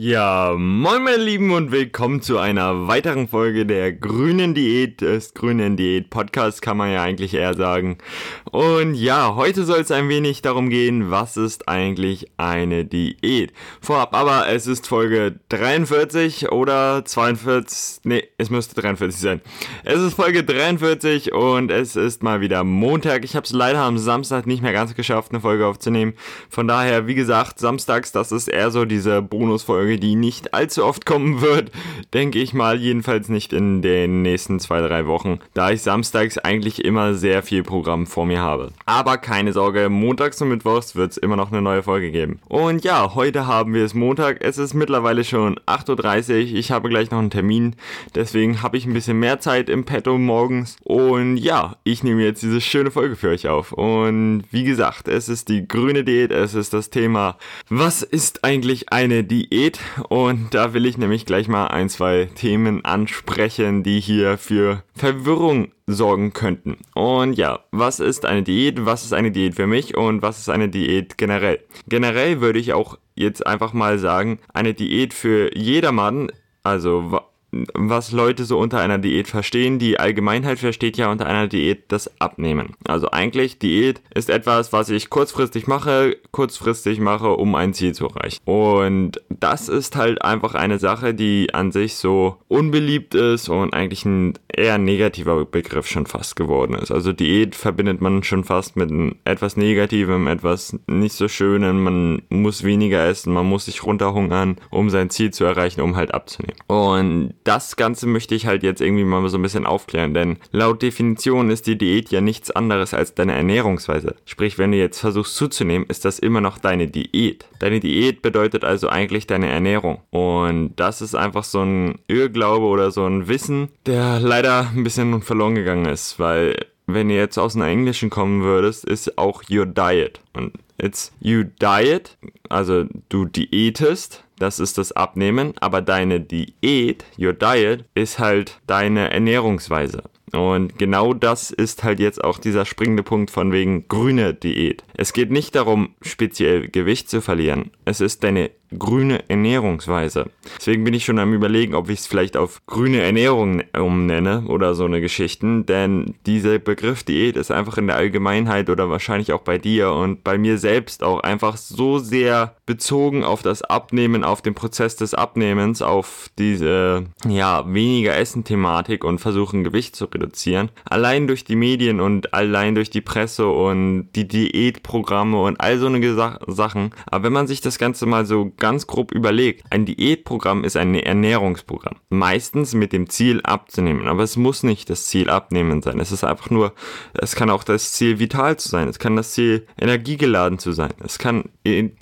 Ja, moin meine Lieben und willkommen zu einer weiteren Folge der grünen Diät, des grünen Diät Podcast kann man ja eigentlich eher sagen. Und ja, heute soll es ein wenig darum gehen, was ist eigentlich eine Diät. Vorab aber, es ist Folge 43 oder 42, nee, es müsste 43 sein. Es ist Folge 43 und es ist mal wieder Montag. Ich habe es leider am Samstag nicht mehr ganz geschafft, eine Folge aufzunehmen. Von daher, wie gesagt, samstags, das ist eher so diese Bonusfolge Folge, die nicht allzu oft kommen wird, denke ich mal, jedenfalls nicht in den nächsten zwei, drei Wochen, da ich samstags eigentlich immer sehr viel Programm vor mir habe. Aber keine Sorge, montags und mittwochs wird es immer noch eine neue Folge geben. Und ja, heute haben wir es Montag, es ist mittlerweile schon 8.30 Uhr, ich habe gleich noch einen Termin, deswegen habe ich ein bisschen mehr Zeit im Petto morgens. Und ja, ich nehme jetzt diese schöne Folge für euch auf. Und wie gesagt, es ist die grüne Diät, es ist das Thema, was ist eigentlich eine Diät? Und da will ich nämlich gleich mal ein, zwei Themen ansprechen, die hier für Verwirrung sorgen könnten. Und ja, was ist eine Diät? Was ist eine Diät für mich und was ist eine Diät generell? Generell würde ich auch jetzt einfach mal sagen, eine Diät für jedermann, also was Leute so unter einer Diät verstehen. Die Allgemeinheit versteht ja unter einer Diät das Abnehmen. Also eigentlich Diät ist etwas, was ich kurzfristig mache, kurzfristig mache, um ein Ziel zu erreichen. Und das ist halt einfach eine Sache, die an sich so unbeliebt ist und eigentlich ein eher negativer Begriff schon fast geworden ist. Also Diät verbindet man schon fast mit etwas Negativem, etwas nicht so Schönem. Man muss weniger essen, man muss sich runterhungern, um sein Ziel zu erreichen, um halt abzunehmen. Und das Ganze möchte ich halt jetzt irgendwie mal so ein bisschen aufklären, denn laut Definition ist die Diät ja nichts anderes als deine Ernährungsweise. Sprich, wenn du jetzt versuchst zuzunehmen, ist das immer noch deine Diät. Deine Diät bedeutet also eigentlich deine Ernährung. Und das ist einfach so ein Irrglaube oder so ein Wissen, der leider ein bisschen verloren gegangen ist, weil wenn du jetzt aus dem Englischen kommen würdest, ist auch your diet. Und it's you diet, also du diätest, das ist das Abnehmen, aber deine Diät, your diet, ist halt deine Ernährungsweise. Und genau das ist halt jetzt auch dieser springende Punkt von wegen grüne Diät. Es geht nicht darum, speziell Gewicht zu verlieren. Es ist deine grüne Ernährungsweise. Deswegen bin ich schon am überlegen, ob ich es vielleicht auf grüne Ernährung umnenne oder so eine Geschichten, denn dieser Begriff Diät ist einfach in der Allgemeinheit oder wahrscheinlich auch bei dir und bei mir selbst auch einfach so sehr bezogen auf das Abnehmen, auf den Prozess des Abnehmens, auf diese ja weniger Essen Thematik und versuchen Gewicht zu reduzieren. Allein durch die Medien und allein durch die Presse und die Diätprogramme und all so eine Sachen. Aber wenn man sich das Ganze mal so ganz grob überlegt, ein Diätprogramm ist ein Ernährungsprogramm. Meistens mit dem Ziel abzunehmen. Aber es muss nicht das Ziel abnehmen sein. Es ist einfach nur, es kann auch das Ziel vital zu sein. Es kann das Ziel energiegeladen zu sein. Es kann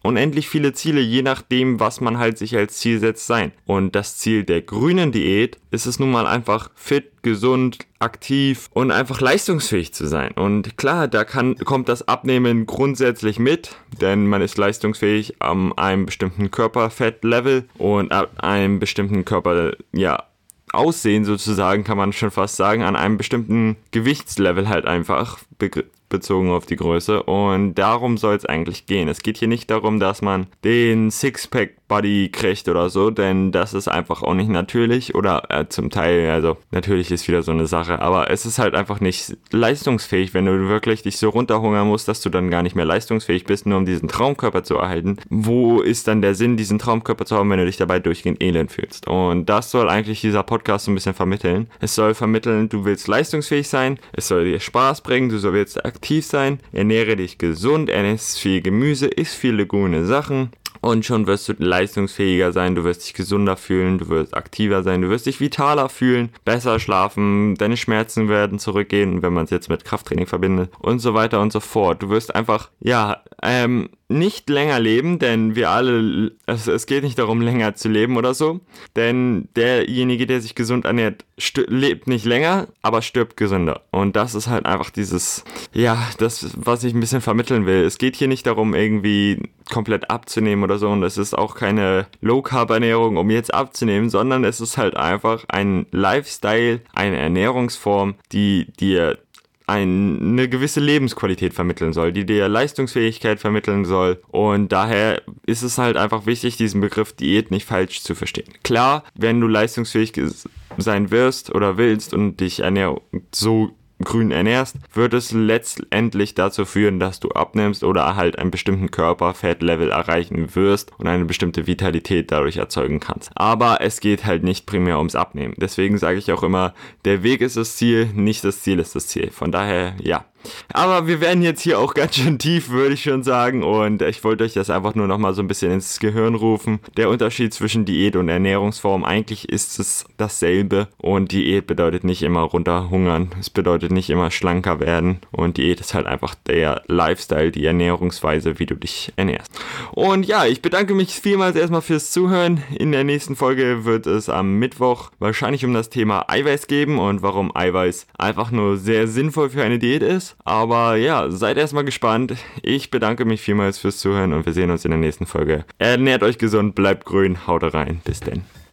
unendlich viele Ziele, je nachdem, was man halt sich als Ziel setzt, sein. Und das Ziel der grünen Diät ist es nun mal einfach fit, gesund, aktiv und einfach leistungsfähig zu sein. Und klar, da kann, kommt das Abnehmen grundsätzlich mit, denn man ist leistungsfähig an einem bestimmten Körperfettlevel und ab einem bestimmten Körper, ja, Aussehen sozusagen, kann man schon fast sagen, an einem bestimmten Gewichtslevel halt einfach bezogen auf die Größe. Und darum soll es eigentlich gehen. Es geht hier nicht darum, dass man den Sixpack Body kriegt oder so, denn das ist einfach auch nicht natürlich oder äh, zum Teil, also natürlich ist wieder so eine Sache, aber es ist halt einfach nicht leistungsfähig, wenn du wirklich dich so runterhungern musst, dass du dann gar nicht mehr leistungsfähig bist, nur um diesen Traumkörper zu erhalten. Wo ist dann der Sinn, diesen Traumkörper zu haben, wenn du dich dabei durchgehend elend fühlst? Und das soll eigentlich dieser Podcast so ein bisschen vermitteln. Es soll vermitteln, du willst leistungsfähig sein, es soll dir Spaß bringen, du sollst aktiv sein, ernähre dich gesund, ernährst viel Gemüse, isst viele grüne Sachen, und schon wirst du leistungsfähiger sein, du wirst dich gesunder fühlen, du wirst aktiver sein, du wirst dich vitaler fühlen, besser schlafen, deine Schmerzen werden zurückgehen, wenn man es jetzt mit Krafttraining verbindet und so weiter und so fort. Du wirst einfach, ja, ähm, nicht länger leben, denn wir alle, es, es geht nicht darum, länger zu leben oder so, denn derjenige, der sich gesund ernährt, lebt nicht länger, aber stirbt gesünder. Und das ist halt einfach dieses, ja, das, was ich ein bisschen vermitteln will. Es geht hier nicht darum, irgendwie komplett abzunehmen oder so, und es ist auch keine Low-Carb-Ernährung, um jetzt abzunehmen, sondern es ist halt einfach ein Lifestyle, eine Ernährungsform, die dir eine gewisse Lebensqualität vermitteln soll, die dir Leistungsfähigkeit vermitteln soll. Und daher ist es halt einfach wichtig, diesen Begriff Diät nicht falsch zu verstehen. Klar, wenn du leistungsfähig sein wirst oder willst und dich ernähr so grün ernährst, wird es letztendlich dazu führen, dass du abnimmst oder halt einen bestimmten Körperfettlevel erreichen wirst und eine bestimmte Vitalität dadurch erzeugen kannst. Aber es geht halt nicht primär ums Abnehmen. Deswegen sage ich auch immer, der Weg ist das Ziel, nicht das Ziel ist das Ziel. Von daher, ja, aber wir werden jetzt hier auch ganz schön tief, würde ich schon sagen. Und ich wollte euch das einfach nur nochmal so ein bisschen ins Gehirn rufen. Der Unterschied zwischen Diät und Ernährungsform, eigentlich ist es dasselbe. Und Diät bedeutet nicht immer runterhungern. Es bedeutet nicht immer schlanker werden. Und Diät ist halt einfach der Lifestyle, die Ernährungsweise, wie du dich ernährst. Und ja, ich bedanke mich vielmals erstmal fürs Zuhören. In der nächsten Folge wird es am Mittwoch wahrscheinlich um das Thema Eiweiß geben und warum Eiweiß einfach nur sehr sinnvoll für eine Diät ist. Aber ja, seid erstmal gespannt. Ich bedanke mich vielmals fürs Zuhören und wir sehen uns in der nächsten Folge. Ernährt euch gesund, bleibt grün, haut rein. Bis denn.